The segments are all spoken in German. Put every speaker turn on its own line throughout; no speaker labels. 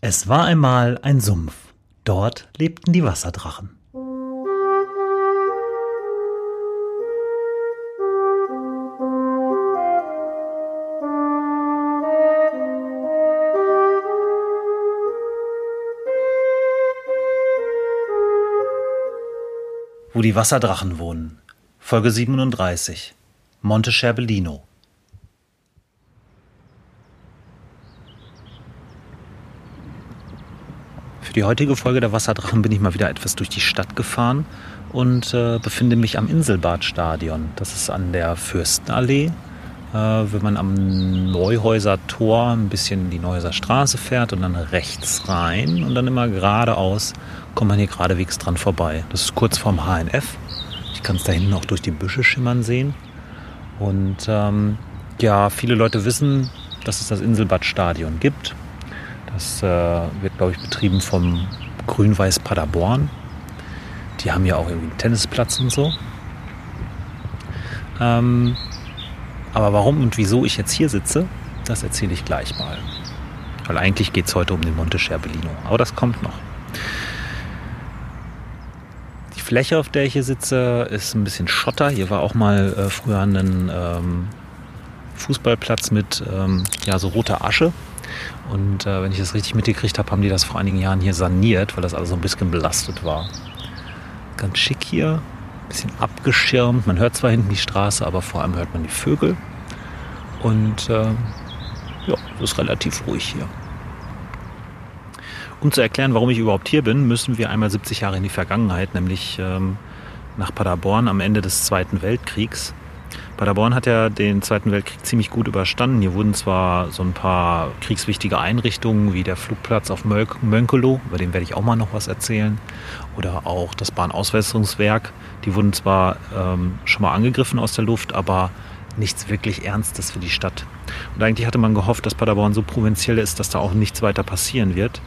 Es war einmal ein Sumpf. Dort lebten die Wasserdrachen. Wo die Wasserdrachen wohnen. Folge 37. Monte Scherbellino. Die heutige Folge der Wasserdrachen bin ich mal wieder etwas durch die Stadt gefahren und äh, befinde mich am Inselbadstadion. Das ist an der Fürstenallee. Äh, wenn man am Neuhäuser Tor ein bisschen die Neuhäuser Straße fährt und dann rechts rein und dann immer geradeaus, kommt man hier geradewegs dran vorbei. Das ist kurz vorm HNF. Ich kann es da hinten auch durch die Büsche schimmern sehen. Und ähm, ja, viele Leute wissen, dass es das Inselbadstadion gibt. Das äh, wird, glaube ich, betrieben vom Grün-Weiß Paderborn. Die haben ja auch irgendwie einen Tennisplatz und so. Ähm, aber warum und wieso ich jetzt hier sitze, das erzähle ich gleich mal. Weil eigentlich geht es heute um den Monte Scherbellino. Aber das kommt noch. Die Fläche, auf der ich hier sitze, ist ein bisschen Schotter. Hier war auch mal äh, früher ein ähm, Fußballplatz mit ähm, ja, so roter Asche. Und äh, wenn ich das richtig mitgekriegt habe, haben die das vor einigen Jahren hier saniert, weil das alles so ein bisschen belastet war. Ganz schick hier, ein bisschen abgeschirmt. Man hört zwar hinten die Straße, aber vor allem hört man die Vögel. Und äh, ja, es ist relativ ruhig hier. Um zu erklären, warum ich überhaupt hier bin, müssen wir einmal 70 Jahre in die Vergangenheit, nämlich ähm, nach Paderborn am Ende des Zweiten Weltkriegs. Paderborn hat ja den Zweiten Weltkrieg ziemlich gut überstanden. Hier wurden zwar so ein paar kriegswichtige Einrichtungen wie der Flugplatz auf Mönkelo, über den werde ich auch mal noch was erzählen, oder auch das Bahnauswässerungswerk. Die wurden zwar ähm, schon mal angegriffen aus der Luft, aber nichts wirklich Ernstes für die Stadt. Und eigentlich hatte man gehofft, dass Paderborn so provinziell ist, dass da auch nichts weiter passieren wird.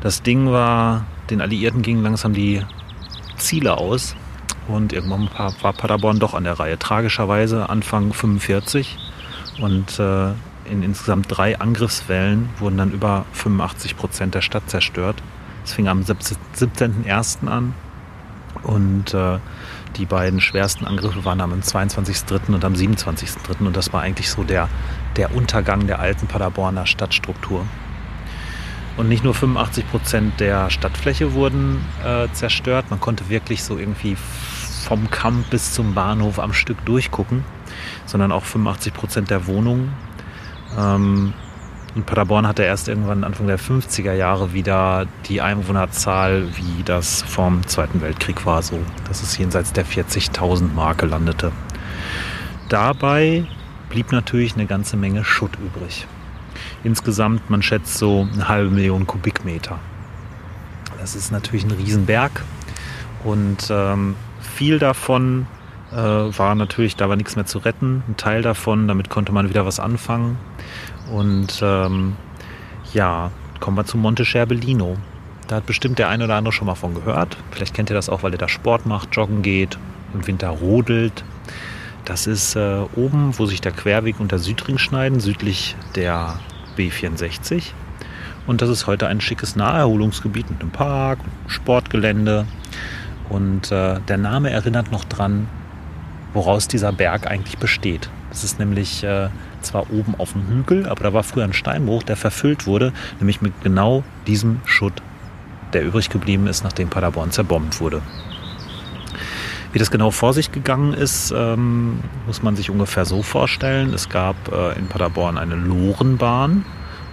Das Ding war, den Alliierten gingen langsam die Ziele aus und irgendwann war Paderborn doch an der Reihe. Tragischerweise Anfang 45 und äh, in insgesamt drei Angriffswellen wurden dann über 85 Prozent der Stadt zerstört. Es fing am 17.01. an und äh, die beiden schwersten Angriffe waren am 22.03. und am 27.03. und das war eigentlich so der, der Untergang der alten Paderborner Stadtstruktur. Und nicht nur 85 Prozent der Stadtfläche wurden äh, zerstört, man konnte wirklich so irgendwie vom Kamp bis zum Bahnhof am Stück durchgucken, sondern auch 85 Prozent der Wohnungen. Ähm, und Paderborn hatte erst irgendwann Anfang der 50er Jahre wieder die Einwohnerzahl, wie das vom Zweiten Weltkrieg war, so dass es jenseits der 40.000 Marke landete. Dabei blieb natürlich eine ganze Menge Schutt übrig. Insgesamt, man schätzt so eine halbe Million Kubikmeter. Das ist natürlich ein Riesenberg und ähm, viel davon äh, war natürlich, da war nichts mehr zu retten. Ein Teil davon, damit konnte man wieder was anfangen. Und ähm, ja, kommen wir zu Monte Scherbellino. Da hat bestimmt der eine oder andere schon mal von gehört. Vielleicht kennt ihr das auch, weil ihr da Sport macht, joggen geht, im Winter rodelt. Das ist äh, oben, wo sich der Querweg und der Südring schneiden, südlich der B64. Und das ist heute ein schickes Naherholungsgebiet mit einem Park, Sportgelände. Und äh, der Name erinnert noch dran, woraus dieser Berg eigentlich besteht. Das ist nämlich äh, zwar oben auf dem Hügel, aber da war früher ein Steinbruch, der verfüllt wurde, nämlich mit genau diesem Schutt, der übrig geblieben ist, nachdem Paderborn zerbombt wurde. Wie das genau vor sich gegangen ist, ähm, muss man sich ungefähr so vorstellen. Es gab äh, in Paderborn eine Lorenbahn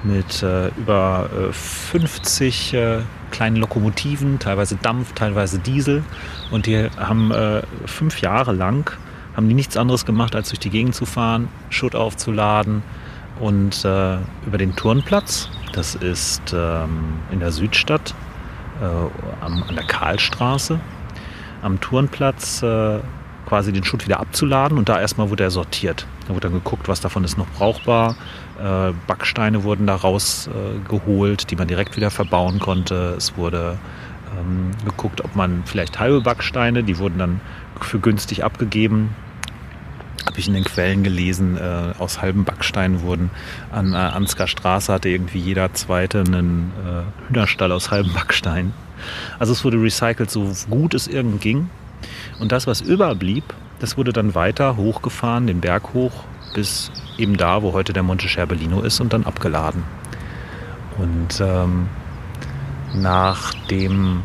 mit äh, über 50 äh, kleinen Lokomotiven, teilweise Dampf, teilweise Diesel. Und die haben äh, fünf Jahre lang haben die nichts anderes gemacht, als durch die Gegend zu fahren, Schutt aufzuladen und äh, über den Turnplatz, das ist ähm, in der Südstadt äh, am, an der Karlstraße, am Turnplatz äh, quasi den Schutt wieder abzuladen und da erstmal wurde er sortiert. Da wurde dann geguckt, was davon ist noch brauchbar. Äh, Backsteine wurden da rausgeholt, äh, die man direkt wieder verbauen konnte. Es wurde ähm, geguckt, ob man vielleicht halbe Backsteine, die wurden dann für günstig abgegeben. habe ich in den Quellen gelesen, äh, aus halbem Backstein wurden an äh, Ansgar Straße hatte irgendwie jeder zweite einen äh, Hühnerstall aus halbem Backstein. Also es wurde recycelt, so gut es irgend ging. Und das, was überblieb, das wurde dann weiter hochgefahren, den Berg hoch, bis eben da, wo heute der Monte Scherbellino ist und dann abgeladen. Und ähm, nachdem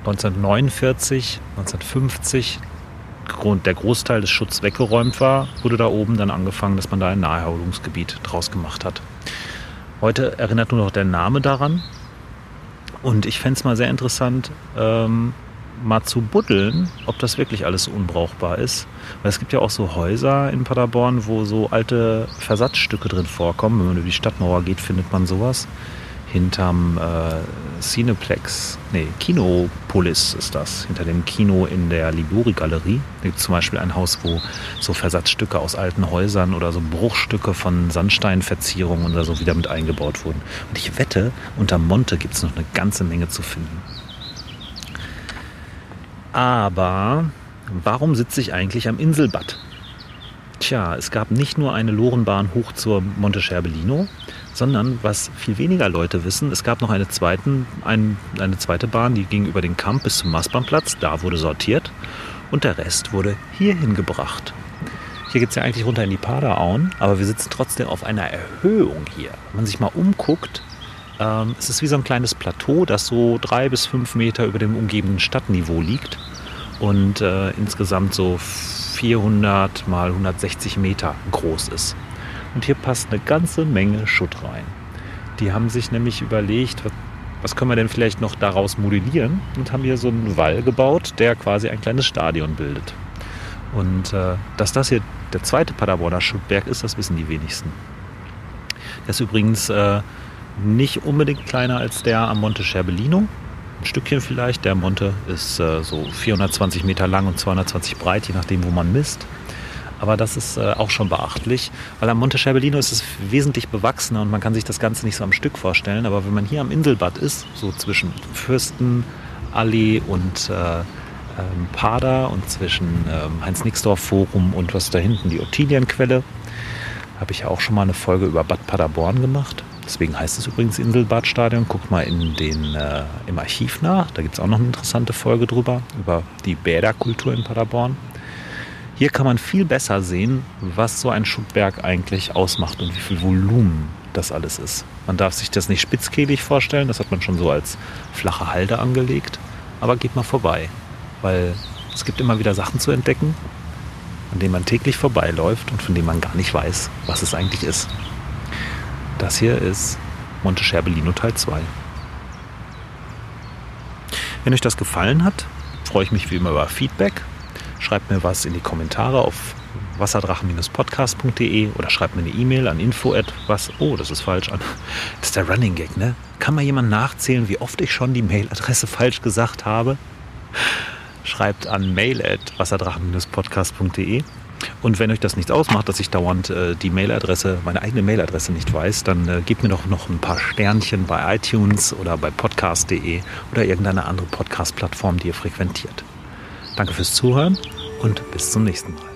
1949, 1950 der Großteil des Schutzes weggeräumt war, wurde da oben dann angefangen, dass man da ein Naherholungsgebiet draus gemacht hat. Heute erinnert nur noch der Name daran. Und ich fände es mal sehr interessant, ähm, mal zu buddeln, ob das wirklich alles unbrauchbar ist. Weil es gibt ja auch so Häuser in Paderborn, wo so alte Versatzstücke drin vorkommen. Wenn man über die Stadtmauer geht, findet man sowas hinterm äh, Cineplex, nee, Kinopolis ist das, hinter dem Kino in der Libori-Galerie. Da gibt es zum Beispiel ein Haus, wo so Versatzstücke aus alten Häusern oder so Bruchstücke von Sandsteinverzierungen oder so wieder mit eingebaut wurden. Und ich wette, unter Monte gibt es noch eine ganze Menge zu finden. Aber warum sitze ich eigentlich am Inselbad? Tja, es gab nicht nur eine Lorenbahn hoch zur Monte Scherbellino, sondern was viel weniger Leute wissen, es gab noch eine, zweiten, ein, eine zweite Bahn, die ging über den Kamp bis zum Maßbahnplatz, da wurde sortiert und der Rest wurde hierhin gebracht. Hier geht es ja eigentlich runter in die Paderauen, aber wir sitzen trotzdem auf einer Erhöhung hier. Wenn man sich mal umguckt, ähm, es ist wie so ein kleines Plateau, das so drei bis fünf Meter über dem umgebenden Stadtniveau liegt und äh, insgesamt so 400 mal 160 Meter groß ist. Und hier passt eine ganze Menge Schutt rein. Die haben sich nämlich überlegt, was können wir denn vielleicht noch daraus modellieren und haben hier so einen Wall gebaut, der quasi ein kleines Stadion bildet. Und äh, dass das hier der zweite Paderborner Schuttberg ist, das wissen die wenigsten. Der ist übrigens äh, nicht unbedingt kleiner als der am Monte Scherbellino. Ein Stückchen vielleicht. Der Monte ist äh, so 420 Meter lang und 220 breit, je nachdem, wo man misst. Aber das ist äh, auch schon beachtlich, weil am Monte Scherbellino ist es wesentlich bewachsener und man kann sich das Ganze nicht so am Stück vorstellen. Aber wenn man hier am Inselbad ist, so zwischen Fürstenallee und äh, ähm, Pader und zwischen ähm, Heinz-Nixdorf-Forum und was da hinten, die Ottilienquelle, habe ich ja auch schon mal eine Folge über Bad Paderborn gemacht. Deswegen heißt es übrigens Inselbadstadion. Guckt mal in den, äh, im Archiv nach. Da gibt es auch noch eine interessante Folge drüber, über die Bäderkultur in Paderborn. Hier kann man viel besser sehen, was so ein Schuttberg eigentlich ausmacht und wie viel Volumen das alles ist. Man darf sich das nicht spitzkehlig vorstellen, das hat man schon so als flache Halde angelegt. Aber geht mal vorbei, weil es gibt immer wieder Sachen zu entdecken, an denen man täglich vorbeiläuft und von denen man gar nicht weiß, was es eigentlich ist. Das hier ist Monte Scherbellino Teil 2. Wenn euch das gefallen hat, freue ich mich wie immer über Feedback Schreibt mir was in die Kommentare auf wasserdrachen-podcast.de oder schreibt mir eine E-Mail an info was. Oh, das ist falsch. Das ist der Running Gag, ne? Kann mal jemand nachzählen, wie oft ich schon die Mailadresse falsch gesagt habe? Schreibt an mail wasserdrachen-podcast.de. Und wenn euch das nichts ausmacht, dass ich dauernd äh, die Mailadresse, meine eigene Mailadresse nicht weiß, dann äh, gebt mir doch noch ein paar Sternchen bei iTunes oder bei podcast.de oder irgendeine andere Podcast-Plattform, die ihr frequentiert. Danke fürs Zuhören und bis zum nächsten Mal.